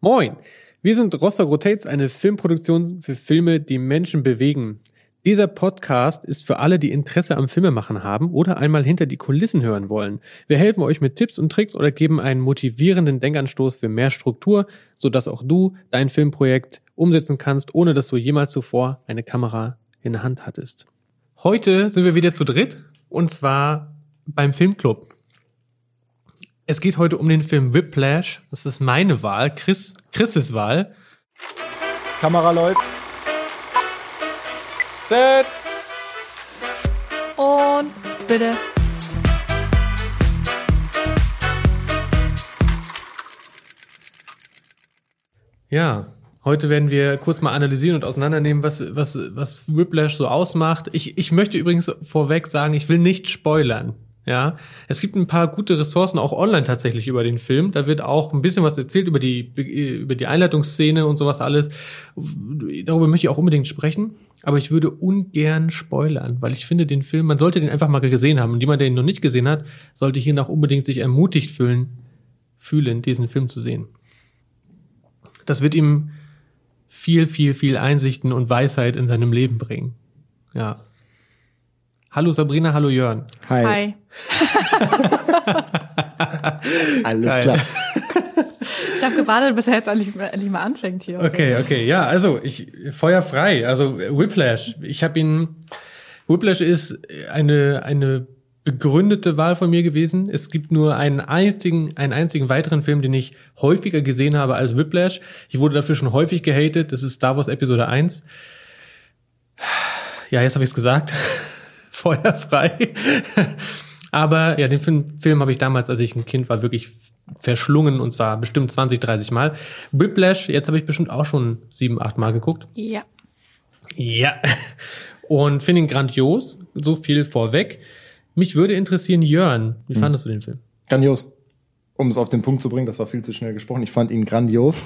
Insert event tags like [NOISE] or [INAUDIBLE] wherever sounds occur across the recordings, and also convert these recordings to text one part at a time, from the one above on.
Moin! Wir sind Rostock Rotates, eine Filmproduktion für Filme, die Menschen bewegen. Dieser Podcast ist für alle, die Interesse am Filmemachen haben oder einmal hinter die Kulissen hören wollen. Wir helfen euch mit Tipps und Tricks oder geben einen motivierenden Denkanstoß für mehr Struktur, sodass auch du dein Filmprojekt umsetzen kannst, ohne dass du jemals zuvor eine Kamera in der Hand hattest. Heute sind wir wieder zu dritt und zwar beim Filmclub. Es geht heute um den Film Whiplash. Das ist meine Wahl, Chris, Chris' Wahl. Kamera läuft. Set. Und bitte. Ja, heute werden wir kurz mal analysieren und auseinandernehmen, was, was, was Whiplash so ausmacht. Ich, ich möchte übrigens vorweg sagen, ich will nicht spoilern. Ja, es gibt ein paar gute Ressourcen auch online tatsächlich über den Film. Da wird auch ein bisschen was erzählt über die über die Einleitungsszene und sowas alles. Darüber möchte ich auch unbedingt sprechen, aber ich würde ungern spoilern, weil ich finde den Film, man sollte den einfach mal gesehen haben und jemand, der ihn noch nicht gesehen hat, sollte hier noch unbedingt sich ermutigt fühlen, fühlen, diesen Film zu sehen. Das wird ihm viel, viel, viel Einsichten und Weisheit in seinem Leben bringen. Ja. Hallo Sabrina, hallo Jörn. Hi. Hi. [LAUGHS] Alles Geil. klar. Ich habe gewartet, bis er jetzt endlich, endlich mal anfängt hier. Okay, okay, ja, also ich Feuer frei. Also Whiplash. Ich habe ihn. Whiplash ist eine eine begründete Wahl von mir gewesen. Es gibt nur einen einzigen einen einzigen weiteren Film, den ich häufiger gesehen habe als Whiplash. Ich wurde dafür schon häufig gehatet. Das ist Star Wars Episode 1. Ja, jetzt habe ich es gesagt. Feuer frei. Aber ja, den Film, Film habe ich damals, als ich ein Kind war, wirklich verschlungen und zwar bestimmt 20, 30 Mal. Whiplash, jetzt habe ich bestimmt auch schon sieben, acht Mal geguckt. Ja. Ja. Und finde ihn grandios. So viel vorweg. Mich würde interessieren, Jörn, wie fandest du den Film? Grandios. Um es auf den Punkt zu bringen, das war viel zu schnell gesprochen. Ich fand ihn grandios.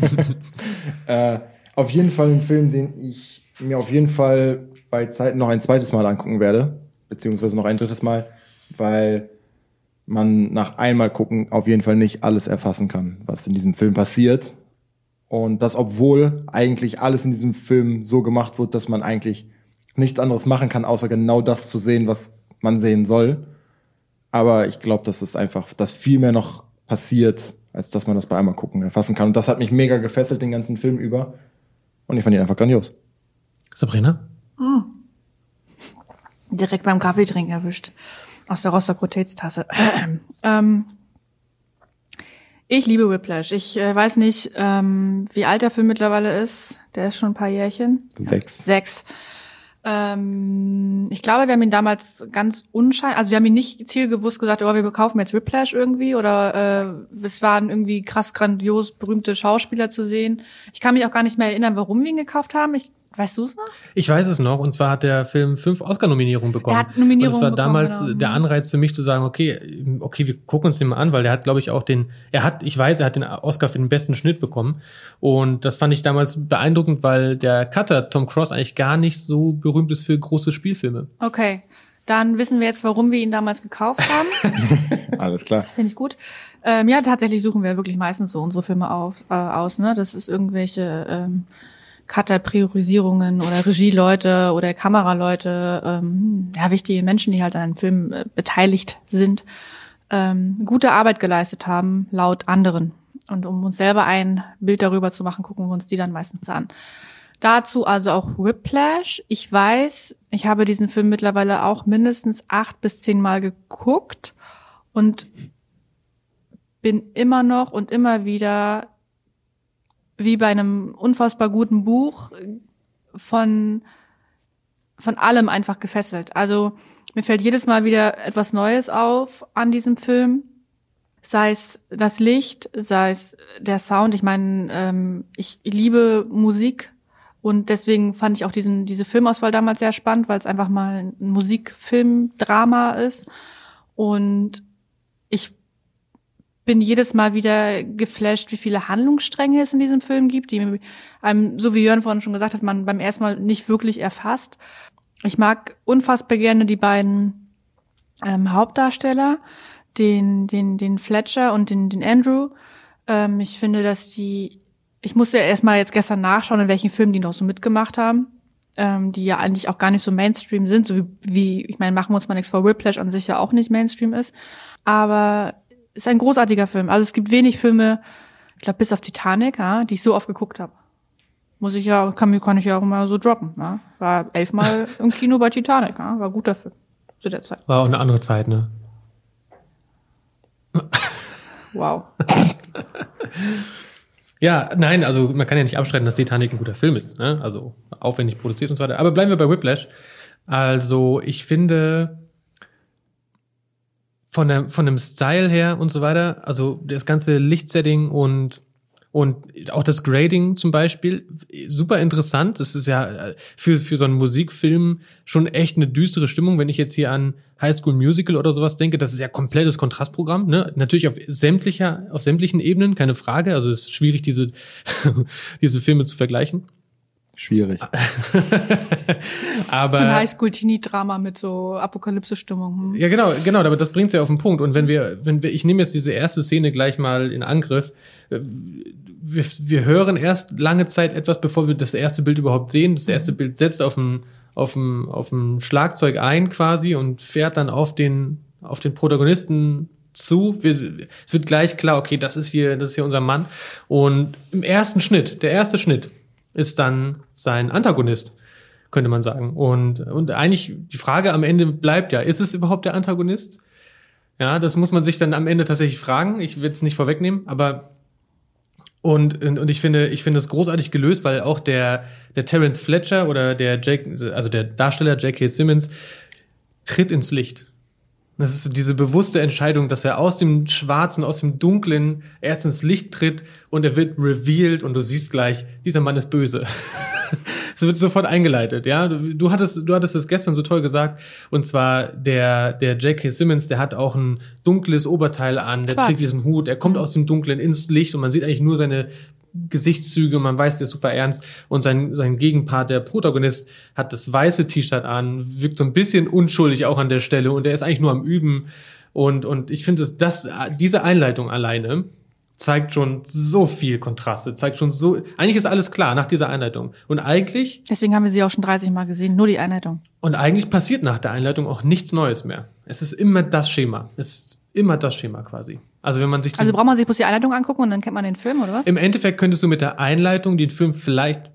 [LAUGHS] [LAUGHS] äh, auf jeden Fall ein Film, den ich mir auf jeden Fall bei Zeit noch ein zweites Mal angucken werde, beziehungsweise noch ein drittes Mal, weil man nach einmal gucken auf jeden Fall nicht alles erfassen kann, was in diesem Film passiert. Und das, obwohl eigentlich alles in diesem Film so gemacht wird, dass man eigentlich nichts anderes machen kann, außer genau das zu sehen, was man sehen soll. Aber ich glaube, dass es einfach, dass viel mehr noch passiert, als dass man das bei einmal gucken erfassen kann. Und das hat mich mega gefesselt den ganzen Film über. Und ich fand ihn einfach grandios. Sabrina? Direkt beim Kaffeetrinken erwischt. Aus der Rostock Rotates Tasse. [CLEARS THROAT] ähm, ich liebe Whiplash. Ich äh, weiß nicht, ähm, wie alt der Film mittlerweile ist. Der ist schon ein paar Jährchen. Sechs. Sechs. Ähm, ich glaube, wir haben ihn damals ganz unschein, also wir haben ihn nicht zielgewusst gesagt, oh, wir kaufen jetzt Whiplash irgendwie oder äh, es waren irgendwie krass grandios berühmte Schauspieler zu sehen. Ich kann mich auch gar nicht mehr erinnern, warum wir ihn gekauft haben. Ich, weißt du es noch? Ich weiß es noch, und zwar hat der Film fünf Oscar-Nominierungen bekommen. Er hat Nominierungen Und es war bekommen, damals genau. der Anreiz für mich zu sagen, okay, okay, wir gucken uns den mal an, weil der hat, glaube ich, auch den, er hat, ich weiß, er hat den Oscar für den besten Schnitt bekommen. Und das fand ich damals beeindruckend, weil der Cutter Tom Cross eigentlich gar nicht so berühmt ist für große Spielfilme. Okay. Dann wissen wir jetzt, warum wir ihn damals gekauft haben. [LAUGHS] Alles klar. Finde ich gut. Ähm, ja, tatsächlich suchen wir wirklich meistens so unsere Filme auf, äh, aus. Ne? Das ist irgendwelche ähm, Cutter-Priorisierungen oder Regieleute oder Kameraleute, ähm, ja, wichtige Menschen, die halt an einem Film äh, beteiligt sind, ähm, gute Arbeit geleistet haben, laut anderen. Und um uns selber ein Bild darüber zu machen, gucken wir uns die dann meistens an. Dazu also auch Whiplash. Ich weiß, ich habe diesen Film mittlerweile auch mindestens acht bis zehn Mal geguckt und bin immer noch und immer wieder wie bei einem unfassbar guten Buch von, von allem einfach gefesselt. Also mir fällt jedes Mal wieder etwas Neues auf an diesem Film. Sei es das Licht, sei es der Sound. Ich meine, ähm, ich liebe Musik und deswegen fand ich auch diesen, diese Filmauswahl damals sehr spannend, weil es einfach mal ein Musikfilm-Drama ist. Und ich bin jedes Mal wieder geflasht, wie viele Handlungsstränge es in diesem Film gibt, die einem, so wie Jörn vorhin schon gesagt hat, man beim ersten Mal nicht wirklich erfasst. Ich mag unfassbar gerne die beiden ähm, Hauptdarsteller, den, den, den Fletcher und den, den Andrew. Ähm, ich finde, dass die, ich musste ja erstmal jetzt gestern nachschauen, in welchen Filmen die noch so mitgemacht haben, ähm, die ja eigentlich auch gar nicht so Mainstream sind, so wie, wie ich meine, machen wir uns mal nichts vor, Whiplash an sich ja auch nicht Mainstream ist. Aber ist ein großartiger Film. Also es gibt wenig Filme, ich glaube bis auf Titanic, ja, die ich so oft geguckt habe. Muss ich ja, kann, kann ich ja auch mal so droppen. Ja. War elfmal [LAUGHS] im Kino bei Titanic, ja. war guter Film zu der Zeit. War auch eine andere Zeit, ne? Wow. Ja, nein, also man kann ja nicht abstreiten, dass Titanic ein guter Film ist, ne? Also aufwendig produziert und so weiter. Aber bleiben wir bei Whiplash. Also ich finde von der von dem Style her und so weiter, also das ganze Lichtsetting und und auch das Grading zum Beispiel, super interessant. Das ist ja äh, für, für so einen Musikfilm schon echt eine düstere Stimmung. Wenn ich jetzt hier an High School Musical oder sowas denke, das ist ja komplettes Kontrastprogramm. Ne? Natürlich auf sämtlicher, auf sämtlichen Ebenen, keine Frage. Also es ist schwierig, diese, [LAUGHS] diese Filme zu vergleichen. Schwierig. [LAUGHS] aber so ein Highschool-Teenie-Drama mit so Apokalypse-Stimmung. Hm. Ja, genau, genau, aber das bringt's ja auf den Punkt. Und wenn wir, wenn wir, ich nehme jetzt diese erste Szene gleich mal in Angriff. Äh, wir, wir hören erst lange Zeit etwas, bevor wir das erste Bild überhaupt sehen. Das erste mhm. Bild setzt auf dem, auf dem, auf dem Schlagzeug ein quasi und fährt dann auf den, auf den Protagonisten zu. Wir, es wird gleich klar, okay, das ist hier, das ist hier unser Mann. Und im ersten Schnitt, der erste Schnitt, ist dann sein Antagonist, könnte man sagen. Und, und eigentlich die Frage am Ende bleibt ja, ist es überhaupt der Antagonist? Ja, das muss man sich dann am Ende tatsächlich fragen. Ich will es nicht vorwegnehmen, aber und, und, und ich finde, ich finde es großartig gelöst, weil auch der, der Terence Fletcher oder der Jake, also der Darsteller J.K. Simmons tritt ins Licht. Das ist diese bewusste Entscheidung, dass er aus dem Schwarzen, aus dem Dunklen erst ins Licht tritt und er wird revealed und du siehst gleich, dieser Mann ist böse. [LAUGHS] Es wird sofort eingeleitet, ja. Du, du hattest, du hattest es gestern so toll gesagt. Und zwar der, der J.K. Simmons, der hat auch ein dunkles Oberteil an, der Schwarz. trägt diesen Hut, er kommt mhm. aus dem Dunklen ins Licht und man sieht eigentlich nur seine Gesichtszüge, man weiß, der ist super ernst. Und sein, sein Gegenpart, der Protagonist, hat das weiße T-Shirt an, wirkt so ein bisschen unschuldig auch an der Stelle und er ist eigentlich nur am Üben. Und, und ich finde, dass das, diese Einleitung alleine zeigt schon so viel Kontraste, zeigt schon so, eigentlich ist alles klar nach dieser Einleitung. Und eigentlich. Deswegen haben wir sie auch schon 30 Mal gesehen, nur die Einleitung. Und eigentlich passiert nach der Einleitung auch nichts Neues mehr. Es ist immer das Schema. Es ist immer das Schema quasi. Also wenn man sich Also braucht man sich bloß die Einleitung angucken und dann kennt man den Film oder was? Im Endeffekt könntest du mit der Einleitung den Film vielleicht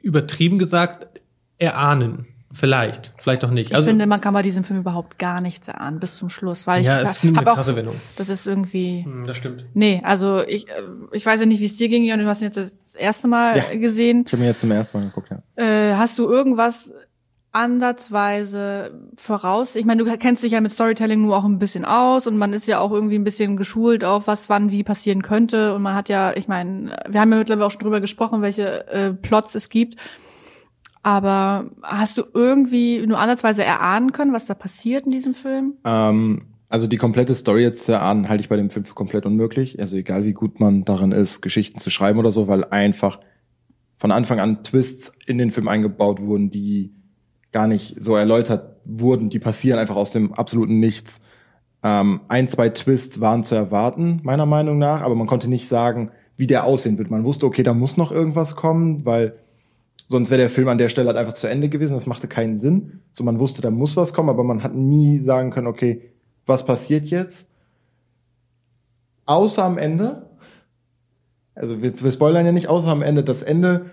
übertrieben gesagt erahnen. Vielleicht, vielleicht auch nicht. Ich also, finde, man kann bei diesem Film überhaupt gar nichts erahnen bis zum Schluss, weil ja, ich es ist eine krasse Wendung. Das ist irgendwie. Hm, das stimmt. Nee, also ich, äh, ich weiß ja nicht, wie es dir ging, Jan, du hast ihn jetzt das erste Mal ja, gesehen. Ich habe mir jetzt zum ersten Mal geguckt, ja. Äh, hast du irgendwas ansatzweise voraus. Ich meine, du kennst dich ja mit Storytelling nur auch ein bisschen aus und man ist ja auch irgendwie ein bisschen geschult auf was wann wie passieren könnte und man hat ja, ich meine, wir haben ja mittlerweile auch schon drüber gesprochen, welche äh, Plots es gibt. Aber hast du irgendwie nur ansatzweise erahnen können, was da passiert in diesem Film? Ähm, also die komplette Story jetzt zu erahnen, halte ich bei dem Film für komplett unmöglich. Also egal wie gut man darin ist, Geschichten zu schreiben oder so, weil einfach von Anfang an Twists in den Film eingebaut wurden, die gar nicht so erläutert wurden, die passieren einfach aus dem absoluten Nichts. Ähm, ein, zwei Twists waren zu erwarten, meiner Meinung nach, aber man konnte nicht sagen, wie der aussehen wird. Man wusste, okay, da muss noch irgendwas kommen, weil sonst wäre der Film an der Stelle halt einfach zu Ende gewesen. Das machte keinen Sinn. So, man wusste, da muss was kommen, aber man hat nie sagen können, okay, was passiert jetzt? Außer am Ende. Also wir, wir spoilern ja nicht, außer am Ende. Das Ende,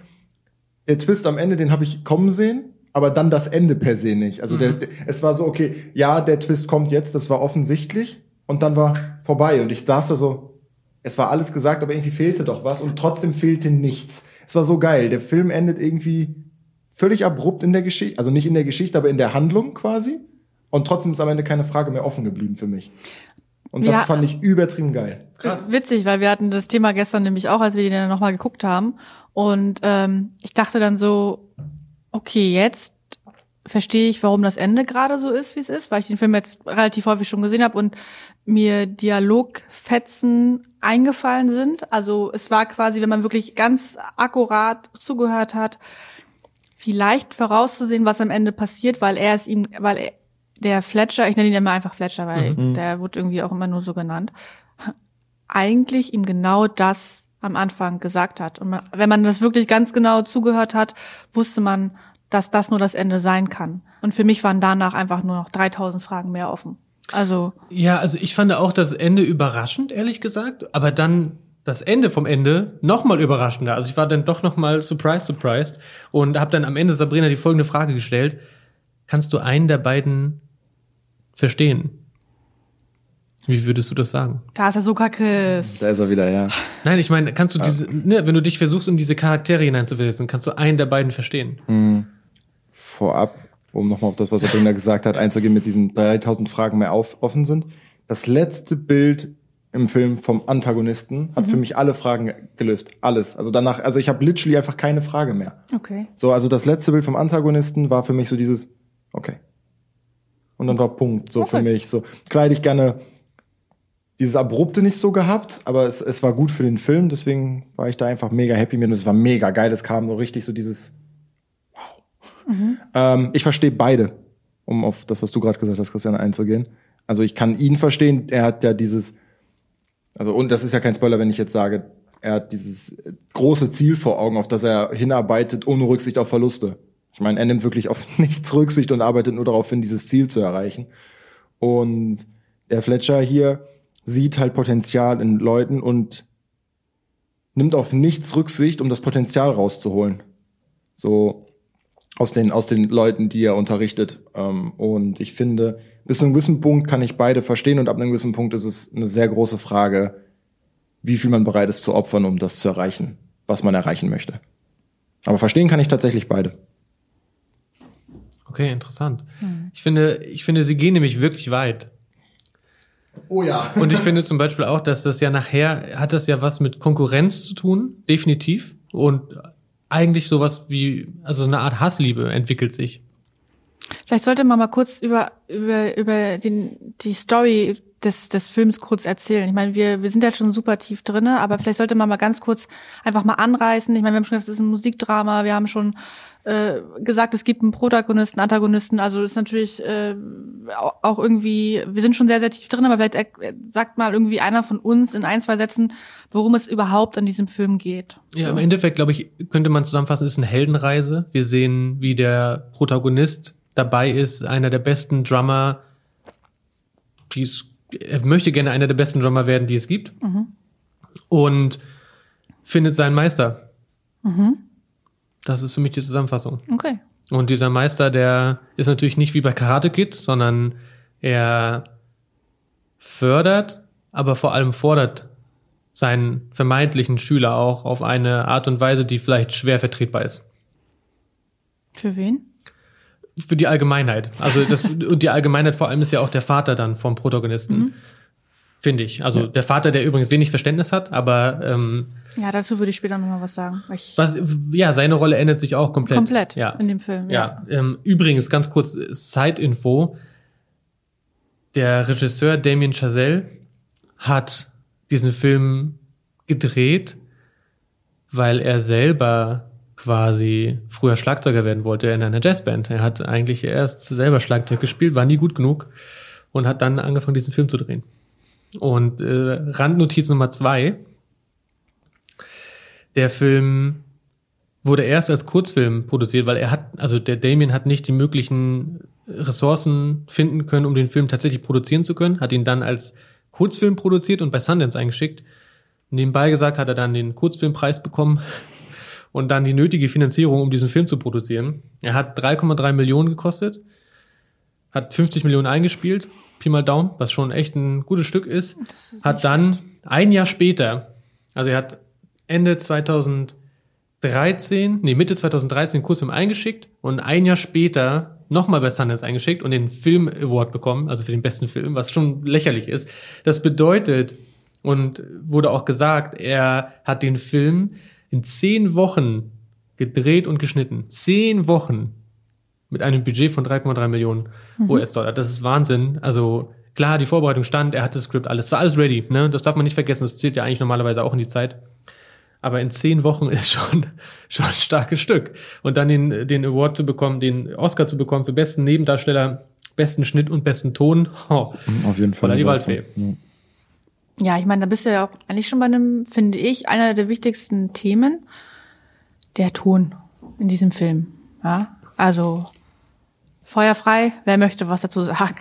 der Twist am Ende, den habe ich kommen sehen aber dann das Ende per se nicht. Also mhm. der, es war so, okay, ja, der Twist kommt jetzt, das war offensichtlich und dann war vorbei und ich saß da so, es war alles gesagt, aber irgendwie fehlte doch was und trotzdem fehlte nichts. Es war so geil. Der Film endet irgendwie völlig abrupt in der Geschichte, also nicht in der Geschichte, aber in der Handlung quasi. Und trotzdem ist am Ende keine Frage mehr offen geblieben für mich. Und das ja, fand ich übertrieben geil. Krass. Witzig, weil wir hatten das Thema gestern nämlich auch, als wir den nochmal geguckt haben. Und ähm, ich dachte dann so, okay, jetzt verstehe ich, warum das Ende gerade so ist, wie es ist, weil ich den Film jetzt relativ häufig schon gesehen habe und mir Dialogfetzen eingefallen sind. Also es war quasi, wenn man wirklich ganz akkurat zugehört hat, vielleicht vorauszusehen, was am Ende passiert, weil er es ihm, weil er, der Fletcher, ich nenne ihn immer einfach Fletcher, weil mhm. der wird irgendwie auch immer nur so genannt, eigentlich ihm genau das am Anfang gesagt hat. Und man, wenn man das wirklich ganz genau zugehört hat, wusste man, dass das nur das Ende sein kann. Und für mich waren danach einfach nur noch 3000 Fragen mehr offen. Also. Ja, also ich fand auch das Ende überraschend, ehrlich gesagt. Aber dann das Ende vom Ende nochmal überraschender. Also ich war dann doch nochmal surprised, surprised und habe dann am Ende Sabrina die folgende Frage gestellt. Kannst du einen der beiden verstehen? Wie würdest du das sagen? Da ist er so kackes. Da ist er wieder, ja. Nein, ich meine, kannst du diese, ne, wenn du dich versuchst, in diese Charaktere hineinzuversetzen, kannst du einen der beiden verstehen? Mhm. Vorab, um nochmal auf das, was Sabrina gesagt hat, einzugehen, mit diesen 3000 Fragen mehr auf, offen sind. Das letzte Bild im Film vom Antagonisten hat für mich alle Fragen gelöst. Alles. Also danach, also ich habe literally einfach keine Frage mehr. Okay. So, also das letzte Bild vom Antagonisten war für mich so dieses, okay. Und dann war Punkt, so für Okay. mich. So, klar hätte ich gerne dieses Abrupte nicht so gehabt, aber es, es war gut für den Film, deswegen war ich da einfach mega happy mit und es war mega geil. Es kam so richtig so dieses, wow. Ähm, ich verstehe beide, um auf das, was du gerade gesagt hast, Christian, einzugehen. Also ich kann ihn verstehen, er hat ja dieses, also und das ist ja kein Spoiler, wenn ich jetzt sage, er hat dieses große Ziel vor Augen, auf das er hinarbeitet, ohne Rücksicht auf Verluste. Ich meine, er nimmt wirklich auf [LAUGHS] nichts Rücksicht und arbeitet nur darauf hin, dieses Ziel zu erreichen. Und der Fletcher hier sieht halt Potenzial in Leuten und nimmt auf nichts Rücksicht, um das Potenzial rauszuholen. So aus den, aus den Leuten, die er unterrichtet. Ähm, und ich finde, bis zu einem gewissen Punkt kann ich beide verstehen und ab einem gewissen Punkt ist es eine sehr große Frage, wie viel man bereit ist zu opfern, um das zu erreichen, was man erreichen möchte. Aber verstehen kann ich tatsächlich beide. Okay, interessant. Ich finde, ich finde, sie gehen nämlich wirklich weit. Oh ja. Und ich finde zum Beispiel auch, dass das ja nachher hat das ja was mit Konkurrenz zu tun, definitiv. Und eigentlich sowas wie, also eine Art Hassliebe entwickelt sich. Vielleicht sollte man mal kurz über, über, über den, die Story des, des Films kurz erzählen. Ich meine, wir, wir sind jetzt schon super tief drinne, aber vielleicht sollte man mal ganz kurz einfach mal anreißen. Ich meine, wir haben schon gesagt, es ist ein Musikdrama, wir haben schon äh, gesagt, es gibt einen Protagonisten, Antagonisten, also ist natürlich äh, au- auch irgendwie, wir sind schon sehr, sehr tief drin, aber vielleicht sagt mal irgendwie einer von uns in ein, zwei Sätzen, worum es überhaupt an diesem Film geht. Ja, So. im Endeffekt, glaube ich, könnte man zusammenfassen, ist eine Heldenreise. Wir sehen, wie der Protagonist dabei ist, einer der besten Drummer, die es, er möchte gerne einer der besten Drummer werden, die es gibt. Und findet seinen Meister. Das ist für mich die Zusammenfassung. Okay. Und dieser Meister, der ist natürlich nicht wie bei Karate Kid, sondern er fördert, aber vor allem fordert seinen vermeintlichen Schüler auch auf eine Art und Weise, die vielleicht schwer vertretbar ist. Für wen? Für die Allgemeinheit. Also das, und die Allgemeinheit vor allem ist ja auch der Vater dann vom Protagonisten. Finde ich. Also der Vater, der übrigens wenig Verständnis hat, aber ähm, Ja, dazu würde ich später nochmal was sagen. was, ja, seine Rolle ändert sich auch komplett. komplett Ja. in dem Film. Ja, ähm, übrigens ganz kurz äh, Side-Info. Der Regisseur Damien Chazelle hat diesen Film gedreht, weil er selber quasi früher Schlagzeuger werden wollte in einer Jazzband. Er hat eigentlich erst selber Schlagzeug gespielt, war nie gut genug und hat dann angefangen, diesen Film zu drehen. Und äh, Randnotiz Nummer zwei. Der Film wurde erst als Kurzfilm produziert, weil er hat, also der Damien hat nicht die möglichen Ressourcen finden können, um den Film tatsächlich produzieren zu können, hat ihn dann als Kurzfilm produziert und bei Sundance eingeschickt. Nebenbei gesagt hat er dann den Kurzfilmpreis bekommen und dann die nötige Finanzierung, um diesen Film zu produzieren. Er hat 3,3 Millionen gekostet, hat 50 Millionen eingespielt, Pi mal Daumen, was schon echt ein gutes Stück ist, ist hat dann schlecht. ein Jahr später, also er hat Ende 2013, nee, Mitte 2013 den Kurzfilm eingeschickt und ein Jahr später nochmal bei Sundance eingeschickt und den Film Award bekommen, also für den besten Film, was schon lächerlich ist. Das bedeutet, und wurde auch gesagt, er hat den Film in zehn Wochen gedreht und geschnitten. Zehn Wochen mit einem Budget von 3,3 Millionen US-Dollar. Das ist Wahnsinn. Also klar, die Vorbereitung stand, er hatte das Skript, alles, es war alles ready. Ne? Das darf man nicht vergessen, das zählt ja eigentlich normalerweise auch in die Zeit. Aber in zehn Wochen [LAUGHS] ist schon, schon ein starkes Stück. Und dann den, den Award zu bekommen, den Oscar zu bekommen für besten Nebendarsteller, besten Schnitt und besten Ton. Oh, [LAUGHS] Auf jeden Fall. Voller die Waldfee. Ja. Ja, ich meine, da bist du ja auch eigentlich schon bei einem, finde ich, einer der wichtigsten Themen, der Ton in diesem Film. Ja, also feuerfrei. Wer möchte was dazu sagen?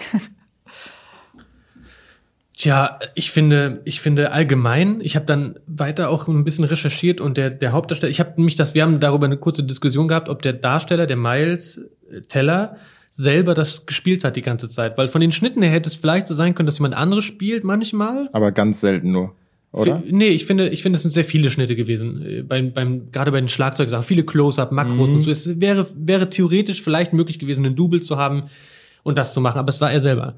Tja, ich finde, ich finde allgemein, ich habe dann weiter auch ein bisschen recherchiert und der, der Hauptdarsteller, ich habe mich das, wir haben darüber eine kurze Diskussion gehabt, ob der Darsteller, der Miles Teller, selber das gespielt hat die ganze Zeit. Weil von den Schnitten her hätte es vielleicht so sein können, dass jemand anderes spielt manchmal. Aber ganz selten nur. Oder? Für, nee, ich finde, ich finde, es sind sehr viele Schnitte gewesen. äh, Beim, beim, gerade bei den Schlagzeugsachen. Viele Close-Up, Makros und so. Es wäre, wäre theoretisch vielleicht möglich gewesen, einen Double zu haben und das zu machen. Aber es war er selber.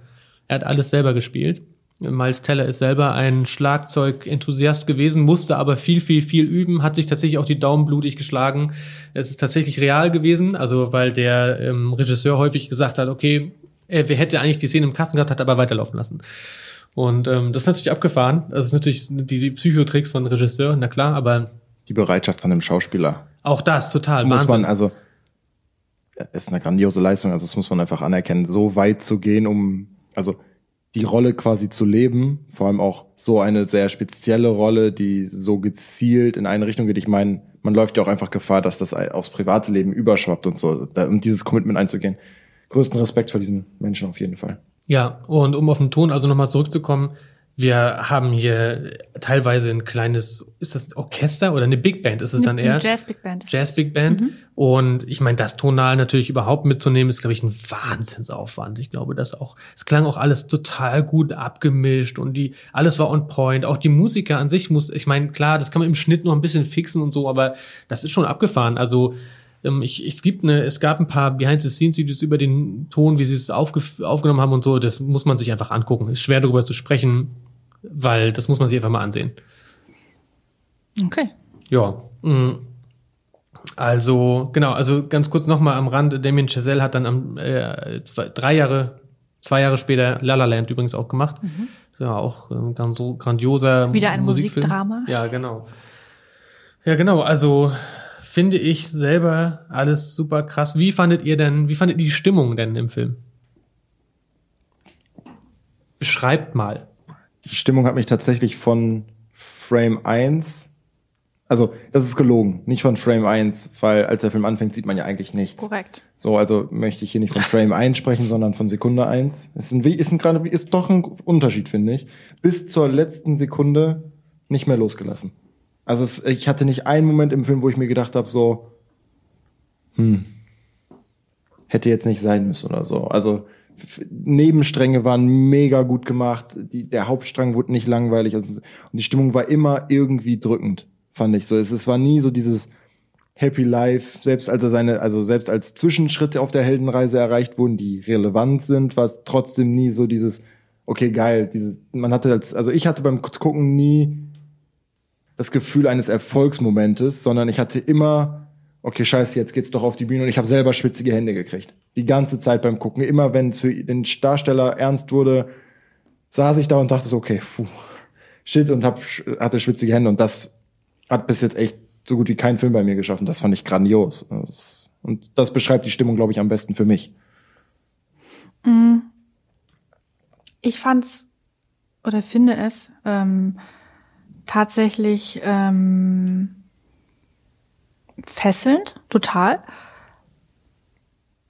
Er hat alles selber gespielt. Miles Teller ist selber ein Schlagzeug-Enthusiast gewesen, musste aber viel, viel, viel üben, hat sich tatsächlich auch die Daumen blutig geschlagen. Es ist tatsächlich real gewesen, also weil der ähm, Regisseur häufig gesagt hat, okay, er hätte eigentlich die Szene im Kasten gehabt, hat aber weiterlaufen lassen. Und ähm, das ist natürlich abgefahren. Das ist natürlich die, die Psychotricks von Regisseur, na klar, aber Die Bereitschaft von einem Schauspieler. auch das total Muss Wahnsinn. man, also, ist eine grandiose Leistung, also das muss man einfach anerkennen, so weit zu gehen, um, also, die Rolle quasi zu leben, vor allem auch so eine sehr spezielle Rolle, die so gezielt in eine Richtung geht. Ich meine, man läuft ja auch einfach Gefahr, dass das aufs private Leben überschwappt und so, und dieses Commitment einzugehen. Größten Respekt vor diesen Menschen auf jeden Fall. Ja, und um auf den Ton also nochmal zurückzukommen, wir haben hier teilweise ein kleines, ist das ein Orchester oder eine Big Band ist es dann eher? Eine Jazz Big Band. Jazz. Big Band. Und ich meine, das tonal natürlich überhaupt mitzunehmen, ist, glaube ich, ein Wahnsinnsaufwand. Ich glaube, das auch, es klang auch alles total gut abgemischt und die, alles war on point. Auch die Musiker an sich muss, ich meine, klar, das kann man im Schnitt noch ein bisschen fixen und so, aber das ist schon abgefahren. Also, ähm, ich, es gibt eine, es gab ein paar Behind-the-Scenes-Videos über den Ton, wie sie es aufge, aufgenommen haben und so. Das muss man sich einfach angucken. Ist schwer darüber zu sprechen, weil das muss man sich einfach mal ansehen. Okay. Ja. mm. Also, genau, also ganz kurz nochmal am Rand, Damien Chazelle hat dann am äh, zwei, drei Jahre, zwei Jahre später La La Land übrigens auch gemacht. Ja, auch ähm, ganz so grandioser Wieder ein Musikfilm. Musikdrama. Ja, genau. Ja, genau, also finde ich selber alles super krass. Wie fandet ihr denn, wie fandet ihr die Stimmung denn im Film? Beschreibt mal. Die Stimmung hat mich tatsächlich von Frame 1, also das ist gelogen, nicht von Frame 1, weil als der Film anfängt, sieht man ja eigentlich nichts. Korrekt. So, also möchte ich hier nicht von Frame 1 sprechen, sondern von Sekunde 1. Ist ein, ist ein ist doch ein Unterschied, finde ich. Bis zur letzten Sekunde nicht mehr losgelassen. Also es, ich hatte nicht einen Moment im Film, wo ich mir gedacht habe, so, hm, hätte jetzt nicht sein müssen oder so. Also Nebenstränge waren mega gut gemacht, die, der Hauptstrang wurde nicht langweilig. Also, und die Stimmung war immer irgendwie drückend, fand ich so. Es, es war nie so dieses Happy Life, selbst als er seine, also selbst als Zwischenschritte auf der Heldenreise erreicht wurden, die relevant sind, war es trotzdem nie so dieses, okay, geil, dieses, man hatte als, also ich hatte beim Gucken nie das Gefühl eines Erfolgsmomentes, sondern ich hatte immer, okay, scheiße, jetzt geht's doch auf die Bühne und ich habe selber schwitzige Hände gekriegt. Die ganze Zeit beim Gucken. Immer wenn es für den Darsteller ernst wurde, saß ich da und dachte so, okay, puh, shit und hab, hatte schwitzige Hände und das hat bis jetzt echt so gut wie kein Film bei mir geschafft und das fand ich grandios. Und das beschreibt die Stimmung, glaube ich, am besten für mich. Ich fand's oder finde es ähm, tatsächlich ähm, fesselnd, total.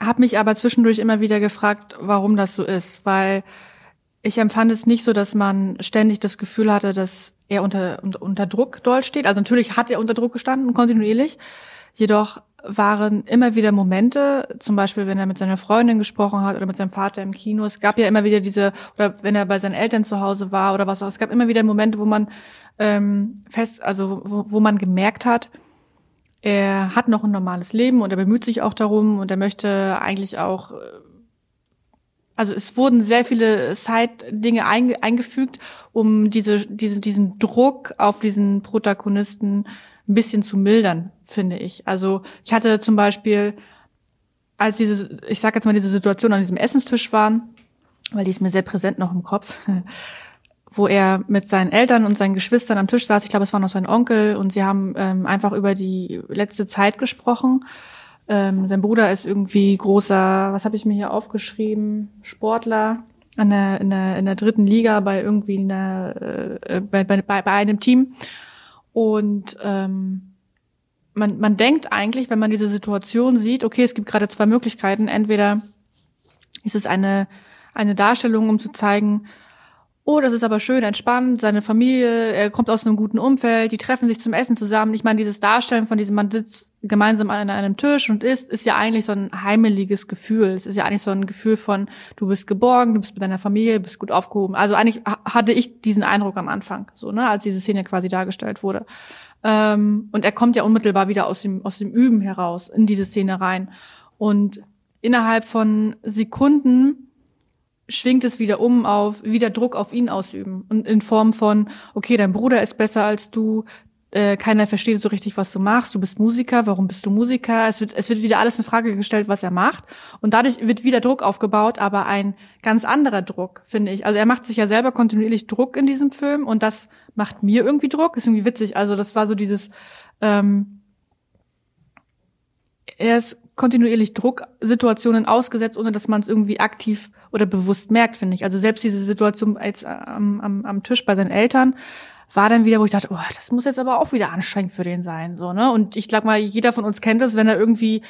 Hab mich aber zwischendurch immer wieder gefragt, warum das so ist, weil ich empfand es nicht so, dass man ständig das Gefühl hatte, dass er unter, unter, Druck dort steht. Also natürlich hat er unter Druck gestanden, kontinuierlich. Jedoch waren immer wieder Momente, zum Beispiel, wenn er mit seiner Freundin gesprochen hat oder mit seinem Vater im Kino. Es gab ja immer wieder diese, oder wenn er bei seinen Eltern zu Hause war oder was auch. Es gab immer wieder Momente, wo man ähm, fest, also wo, wo man gemerkt hat, er hat noch ein normales Leben und er bemüht sich auch darum und er möchte eigentlich auch, äh, also es wurden sehr viele Side-Dinge einge eingefügt, um diese, diese, diesen Druck auf diesen Protagonisten ein bisschen zu mildern, finde ich. Also ich hatte zum Beispiel, als diese, ich sag jetzt mal, diese Situation an diesem Essenstisch waren, weil die ist mir sehr präsent noch im Kopf, wo er mit seinen Eltern und seinen Geschwistern am Tisch saß. Ich glaube, es war noch sein Onkel und sie haben ähm, einfach über die letzte Zeit gesprochen. Ähm, sein Bruder ist irgendwie großer, was habe ich mir hier aufgeschrieben, Sportler. an der, in, der, in der dritten Liga bei irgendwie in der, äh, bei, bei, bei einem Team. Und ähm, man, man denkt eigentlich, wenn man diese Situation sieht, okay, es gibt gerade zwei Möglichkeiten. Entweder ist es eine, eine Darstellung, um zu zeigen, oh, das ist aber schön entspannt, seine Familie, er kommt aus einem guten Umfeld, die treffen sich zum Essen zusammen. Ich meine, dieses Darstellen von diesem, man sitzt gemeinsam an einem Tisch und isst, ist ja eigentlich so ein heimeliges Gefühl. Es ist ja eigentlich so ein Gefühl von, du bist geborgen, du bist mit deiner Familie, bist gut aufgehoben. Also eigentlich hatte ich diesen Eindruck am Anfang, so, ne, als diese Szene quasi dargestellt wurde. Ähm, und er kommt ja unmittelbar wieder aus dem, aus dem Üben heraus in diese Szene rein. Und innerhalb von Sekunden schwingt es wieder um auf, wieder Druck auf ihn ausüben. Und in Form von, okay, dein Bruder ist besser als du, äh, keiner versteht so richtig, was du machst, du bist Musiker, warum bist du Musiker? Es wird, es wird wieder alles in Frage gestellt, was er macht. Und dadurch wird wieder Druck aufgebaut, aber ein ganz anderer Druck, finde ich. Also er macht sich ja selber kontinuierlich Druck in diesem Film und das macht mir irgendwie Druck, ist irgendwie witzig. Also das war so dieses, ähm, er ist kontinuierlich Drucksituationen ausgesetzt, ohne dass man es irgendwie aktiv oder bewusst merkt, finde ich. Also selbst diese Situation als, am, am, am Tisch bei seinen Eltern war dann wieder, wo ich dachte, oh, das muss jetzt aber auch wieder anstrengend für den sein, so ne. Und ich glaube mal, jeder von uns kennt das, wenn er irgendwie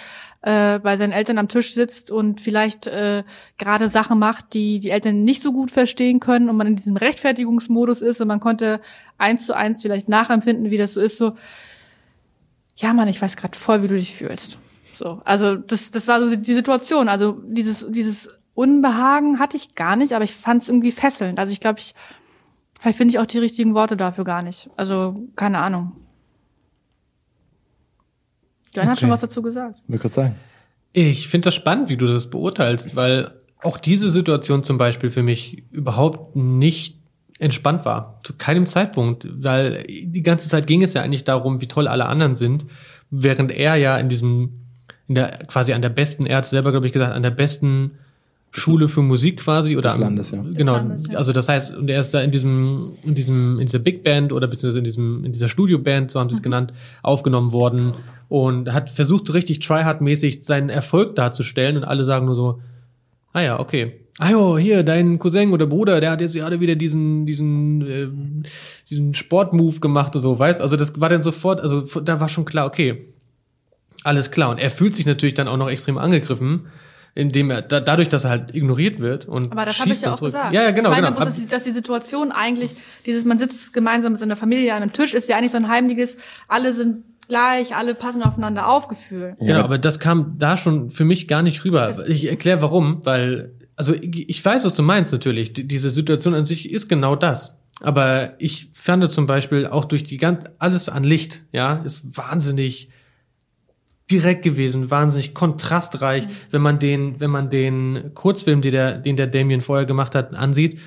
äh, bei seinen Eltern am Tisch sitzt und vielleicht äh, gerade Sachen macht, die die Eltern nicht so gut verstehen können und man in diesem Rechtfertigungsmodus ist und man konnte eins zu eins vielleicht nachempfinden, wie das so ist, so ja, Mann, ich weiß gerade voll, wie du dich fühlst. So, also das, das war so die Situation. Also dieses, dieses Unbehagen hatte ich gar nicht, aber ich fand es irgendwie fesselnd. Also ich glaube, ich vielleicht finde ich auch die richtigen Worte dafür gar nicht. Also keine Ahnung. Jan okay. hat schon was dazu gesagt. Wir können sagen. Ich finde das spannend, wie du das beurteilst, weil auch diese Situation zum Beispiel für mich überhaupt nicht entspannt war. Zu keinem Zeitpunkt, weil die ganze Zeit ging es ja eigentlich darum, wie toll alle anderen sind, während er ja in diesem in der quasi an der besten, er hat selber, glaube ich, gesagt, an der besten Schule für Musik quasi oder des Landes, ja. Genau, Landes, ja. also das heißt, und er ist da in diesem, in diesem, in dieser Big Band oder beziehungsweise in diesem, in dieser Studio-Band, so haben sie es mhm. genannt, aufgenommen worden und hat versucht, so richtig tryhard-mäßig seinen Erfolg darzustellen und alle sagen nur so, ah ja, okay. Ah jo, hier, dein Cousin oder Bruder, der hat jetzt gerade wieder diesen, diesen, äh, diesen Sportmove gemacht oder so, weißt? Also das war dann sofort, also da war schon klar, okay, alles klar. Und er fühlt sich natürlich dann auch noch extrem angegriffen, indem er da, dadurch, dass er halt ignoriert wird und Aber das habe ich ja auch zurück. gesagt. Ja, ja, genau, ich meine, genau. Dass die, dass die Situation eigentlich, dieses, man sitzt gemeinsam mit seiner Familie an einem Tisch, ist ja eigentlich so ein heimliches, alle sind gleich, alle passen aufeinander auf Gefühl. Ja, genau, aber das kam da schon für mich gar nicht rüber. Das ich erkläre warum, weil, also ich weiß, was du meinst natürlich. Diese Situation an sich ist genau das. Aber ich fand zum Beispiel auch durch die ganz, alles an Licht, ja, ist wahnsinnig direkt gewesen, wahnsinnig kontrastreich, mhm. wenn man den, wenn man den Kurzfilm, den der, den der Damien vorher gemacht hat, ansieht.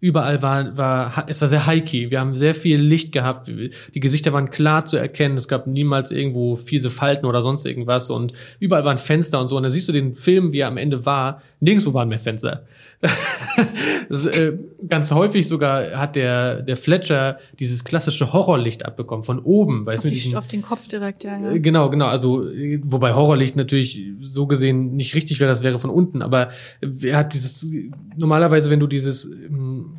Überall war, war, es war sehr high-key. Wir haben sehr viel Licht gehabt. Die Gesichter waren klar zu erkennen. Es gab niemals irgendwo fiese Falten oder sonst irgendwas. Und überall waren Fenster und so. Und dann siehst du den Film, wie er am Ende war. Nirgendwo waren mehr Fenster. [LAUGHS] das, äh, ganz häufig sogar hat der, der Fletcher dieses klassische Horrorlicht abbekommen, von oben. Weißt auf, du, diesen, auf den Kopf direkt, ja, ja. Äh, genau, genau. Also, wobei Horrorlicht natürlich so gesehen nicht richtig wäre, das wäre von unten. Aber er hat dieses, normalerweise, wenn du dieses, ähm,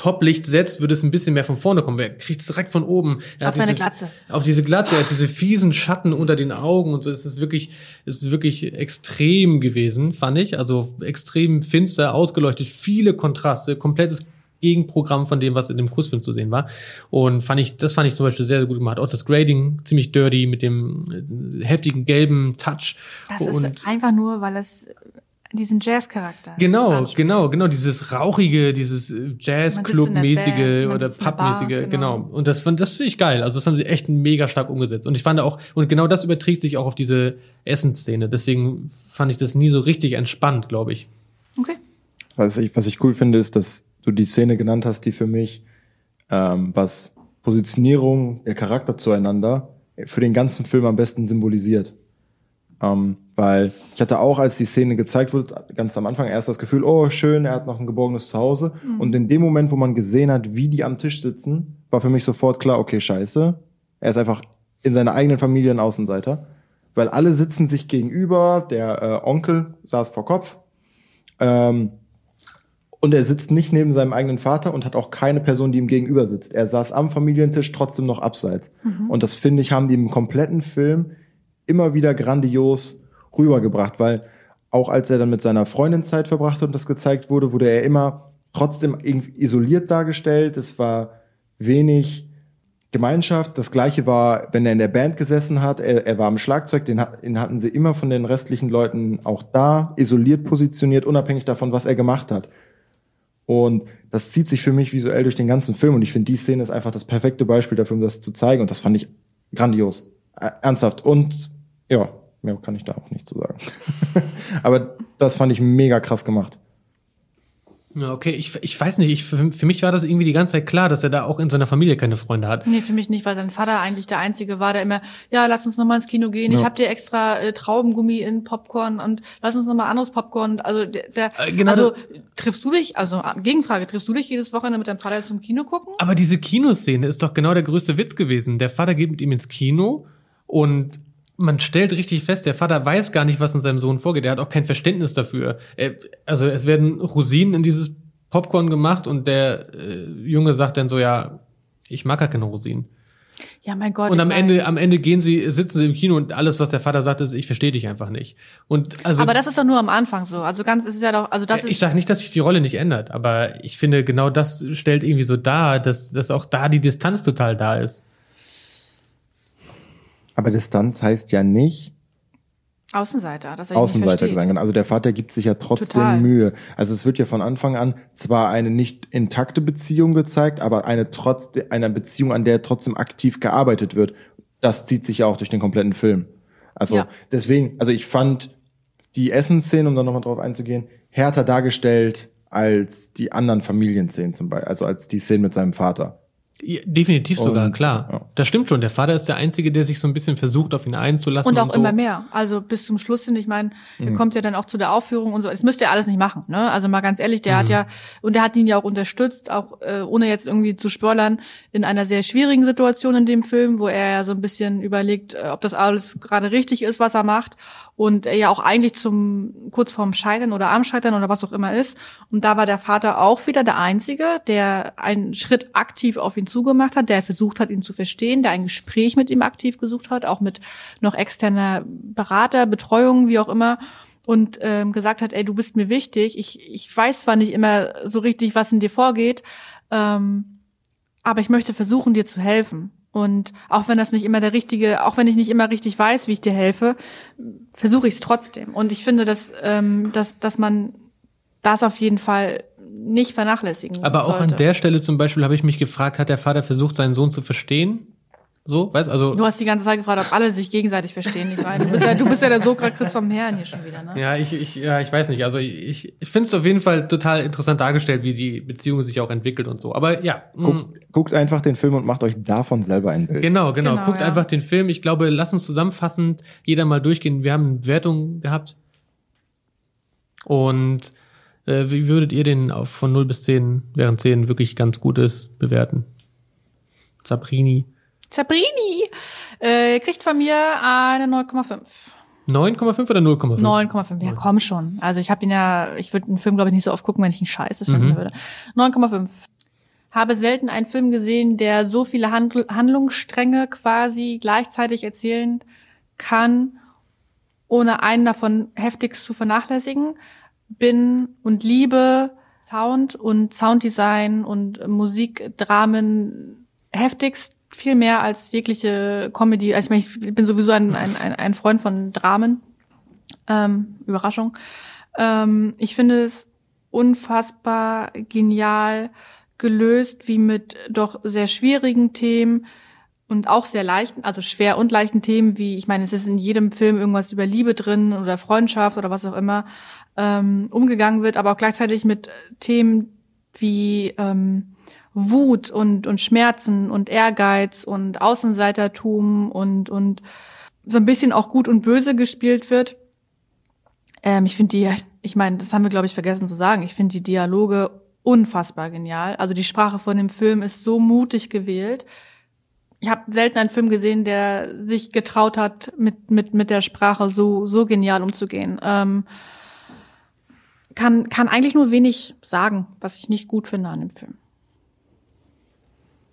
Top-Licht setzt, würde es ein bisschen mehr von vorne kommen. Er kriegt es direkt von oben. Er auf seine diese, Glatze. Auf diese Glatze. Er hat diese fiesen Schatten unter den Augen und so. Es ist wirklich, es ist wirklich extrem gewesen, fand ich. Also extrem finster, ausgeleuchtet, viele Kontraste, komplettes Gegenprogramm von dem, was in dem Kursfilm zu sehen war. Und fand ich, das fand ich zum Beispiel sehr, sehr gut gemacht. Auch das Grading ziemlich dirty mit dem äh, heftigen gelben Touch. Das und ist einfach nur, weil es diesen Jazz-Charakter. Genau, genau, genau, dieses rauchige, dieses äh, Jazz-Club-mäßige oder Pub-mäßige, genau. genau. Und das fand, das finde ich geil. Also das haben sie echt mega stark umgesetzt. Und ich fand auch, und genau das überträgt sich auch auf diese Essensszene. Deswegen fand ich das nie so richtig entspannt, glaube ich. Okay. Was ich, was ich cool finde, ist, dass du die Szene genannt hast, die für mich, ähm, was Positionierung der Charakter zueinander für den ganzen Film am besten symbolisiert. Ähm, weil ich hatte auch, als die Szene gezeigt wurde, ganz am Anfang erst das Gefühl, oh schön, er hat noch ein geborgenes Zuhause. Mhm. Und in dem Moment, wo man gesehen hat, wie die am Tisch sitzen, war für mich sofort klar, okay, scheiße. Er ist einfach in seiner eigenen Familie ein Außenseiter. Weil alle sitzen sich gegenüber, der äh, Onkel saß vor Kopf. Ähm, Und er sitzt nicht neben seinem eigenen Vater und hat auch keine Person, die ihm gegenüber sitzt. Er saß am Familientisch trotzdem noch abseits. Und das finde ich, haben die im kompletten Film immer wieder grandios rübergebracht, weil auch als er dann mit seiner Freundin Zeit verbrachte und das gezeigt wurde, wurde er immer trotzdem isoliert dargestellt. Es war wenig Gemeinschaft. Das gleiche war, wenn er in der Band gesessen hat, er, er war am Schlagzeug, den, den hatten sie immer von den restlichen Leuten auch da, isoliert positioniert, unabhängig davon, was er gemacht hat. Und das zieht sich für mich visuell durch den ganzen Film und ich finde, die Szene ist einfach das perfekte Beispiel dafür, um das zu zeigen und das fand ich grandios. Ernsthaft. Und ja, mehr kann ich da auch nicht zu sagen. [LAUGHS] Aber das fand ich mega krass gemacht. Ja, okay, ich, ich weiß nicht, ich, für, für mich war das irgendwie die ganze Zeit klar, dass er da auch in seiner Familie keine Freunde hat. Nee, für mich nicht, weil sein Vater eigentlich der Einzige war, der immer, ja, lass uns noch mal ins Kino gehen. Ich Ja. hab dir extra äh, Traubengummi in Popcorn und lass uns noch mal anderes Popcorn. Also der, der Äh, genau also triffst du dich, also äh, Gegenfrage, triffst du dich jedes Wochenende mit deinem Vater zum Kino gucken? Aber diese Kinoszene ist doch genau der größte Witz gewesen. Der Vater geht mit ihm ins Kino und man stellt richtig fest, der Vater weiß gar nicht, was in seinem Sohn vorgeht. Er hat auch kein Verständnis dafür. Er, also es werden Rosinen in dieses Popcorn gemacht und der äh, Junge sagt dann so, ja, ich mag gar keine Rosinen. Ja, mein Gott. Und ich am Ende, am Ende gehen sie, sitzen sie im Kino und alles, was der Vater sagt, ist, ich verstehe dich einfach nicht. Und also aber das ist doch nur am Anfang so. Also ganz, es ist ja doch, also das ich ist. sage nicht, dass sich die Rolle nicht ändert, aber ich finde, genau das stellt irgendwie so dar, dass, dass auch da die Distanz total da ist. Aber Distanz heißt ja nicht, Außenseiter, er nicht Außenseiter sein kann. Also der Vater gibt sich ja trotzdem Total. Mühe. Also es wird ja von Anfang an zwar eine nicht intakte Beziehung gezeigt, aber eine trotz einer Beziehung, an der trotzdem aktiv gearbeitet wird. Das zieht sich ja auch durch den kompletten Film. Also Ja. deswegen, also ich fand die Essensszene, um da nochmal drauf einzugehen, härter dargestellt als die anderen Familienszenen zum Beispiel, also als die Szenen mit seinem Vater. Definitiv sogar, Und, klar. ja. Das stimmt schon. Der Vater ist der Einzige, der sich so ein bisschen versucht, auf ihn einzulassen. Und auch so. immer mehr. Also bis zum Schluss hin, ich meine, Mhm. er kommt ja dann auch zu der Aufführung und so. Das müsste er alles nicht machen, ne? Also mal ganz ehrlich, der hat Mhm. ja, und der hat ihn ja auch unterstützt, auch äh, ohne jetzt irgendwie zu spoilern, in einer sehr schwierigen Situation in dem Film, wo er ja so ein bisschen überlegt, äh, ob das alles gerade richtig ist, was er macht. Und er ja auch eigentlich zum kurz vorm Scheitern oder am Scheitern oder was auch immer ist. Und da war der Vater auch wieder der Einzige, der einen Schritt aktiv auf ihn zugemacht hat, der versucht hat, ihn zu verstehen, der ein Gespräch mit ihm aktiv gesucht hat, auch mit noch externer Berater, Betreuung, wie auch immer. Und ähm, gesagt hat, ey, du bist mir wichtig. Ich, ich weiß zwar nicht immer so richtig, was in dir vorgeht, ähm, aber ich möchte versuchen, dir zu helfen. Und auch wenn das nicht immer der richtige, auch wenn ich nicht immer richtig weiß, wie ich dir helfe, versuche ich es trotzdem. Und ich finde, dass, ähm, dass, dass man das auf jeden Fall nicht vernachlässigen Aber auch sollte. an der Stelle zum Beispiel habe ich mich gefragt, hat der Vater versucht, seinen Sohn zu verstehen? So, weißt also. Du hast die ganze Zeit gefragt, ob alle sich gegenseitig verstehen. Ich meine, du bist ja, du bist ja der Sokrates vom Herrn hier schon wieder, ne? Ja, ich, ich, ja, ich weiß nicht. Also ich, ich finde es auf jeden Fall total interessant dargestellt, wie die Beziehung sich auch entwickelt und so. Aber ja, mh, Guckt, guckt einfach den Film und macht euch davon selber ein Bild. genau, genau. Genau, Guckt ja. einfach den Film. Ich glaube, lass uns zusammenfassend jeder mal durchgehen. Wir haben Wertungen gehabt. Und äh, wie würdet ihr den auf von 0 bis 10, während 10 wirklich ganz gut ist, bewerten? Sabrini. Zabrini äh, kriegt von mir eine 9,5. 9,5 oder 0,5? 9,5, ja komm schon. Also ich habe ihn ja, ich würde einen Film, glaube ich, nicht so oft gucken, wenn ich ihn scheiße finden Mhm. würde. 9,5. Habe selten einen Film gesehen, der so viele Handl Handlungsstränge quasi gleichzeitig erzählen kann, ohne einen davon heftigst zu vernachlässigen. Bin und liebe Sound und Sounddesign und Musikdramen heftigst viel mehr als jegliche Comedy. Also ich, meine, ich bin sowieso ein, ein, ein Freund von Dramen. Ähm, Überraschung. Ähm, ich finde es unfassbar genial gelöst, wie mit doch sehr schwierigen Themen und auch sehr leichten, also schwer und leichten Themen, wie, ich meine, es ist in jedem Film irgendwas über Liebe drin oder Freundschaft oder was auch immer, ähm, umgegangen wird, aber auch gleichzeitig mit Themen wie ähm, Wut und, und Schmerzen und Ehrgeiz und Außenseitertum und, und so ein bisschen auch gut und böse gespielt wird. Ähm, ich finde die, [LAUGHS] ich meine, das haben wir, glaube ich, vergessen zu sagen. Ich finde die Dialoge unfassbar genial. Also die Sprache von dem Film ist so mutig gewählt. Ich habe selten einen Film gesehen, der sich getraut hat, mit, mit, mit der Sprache so, so genial umzugehen. Ähm, kann, kann eigentlich nur wenig sagen, was ich nicht gut finde an dem Film.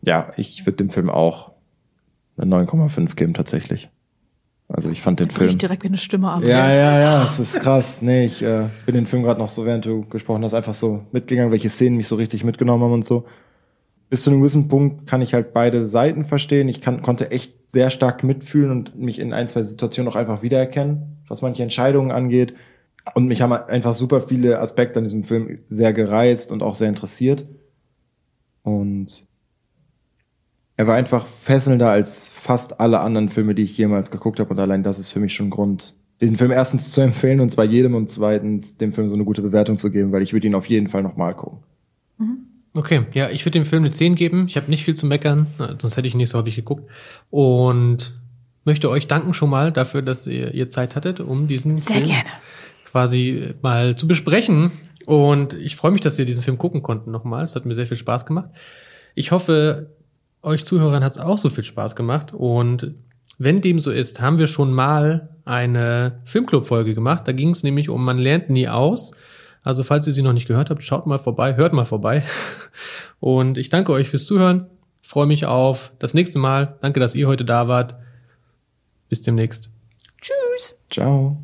Ja, ich würde dem Film auch eine 9,5 geben tatsächlich. Also ich fand den Film. Ich direkt wie eine Stimme ab. Ja, ja, ja, es ist krass. Nee, ich äh, bin den Film gerade noch so, während du gesprochen hast, einfach so mitgegangen, welche Szenen mich so richtig mitgenommen haben und so. Bis zu einem gewissen Punkt kann ich halt beide Seiten verstehen. Ich kann, konnte echt sehr stark mitfühlen und mich in ein, zwei Situationen auch einfach wiedererkennen, was manche Entscheidungen angeht. Und mich haben einfach super viele Aspekte an diesem Film sehr gereizt und auch sehr interessiert. Und er war einfach fesselnder als fast alle anderen Filme, die ich jemals geguckt habe. Und allein das ist für mich schon Grund, den Film erstens zu [LAUGHS] empfehlen und zwar jedem und zweitens dem Film so eine gute Bewertung zu geben, weil ich würde ihn auf jeden Fall nochmal gucken. Mhm. Okay, ja, ich würde dem Film eine 10 geben. Ich habe nicht viel zu meckern, sonst hätte ich nicht so häufig geguckt. Und möchte euch danken schon mal dafür, dass ihr, ihr Zeit hattet, um diesen Sehr Film gerne. quasi mal zu besprechen. Und ich freue mich, dass wir diesen Film gucken konnten nochmal. Es hat mir sehr viel Spaß gemacht. Ich hoffe, euch Zuhörern hat es auch so viel Spaß gemacht. Und wenn dem so ist, haben wir schon mal eine Filmclub-Folge gemacht. Da ging es nämlich um Man lernt nie aus. Also falls ihr sie noch nicht gehört habt, schaut mal vorbei, hört mal vorbei. [LAUGHS] Und ich danke euch fürs Zuhören. Freue mich auf das nächste Mal. Danke, dass ihr heute da wart. Bis demnächst. Tschüss. Ciao.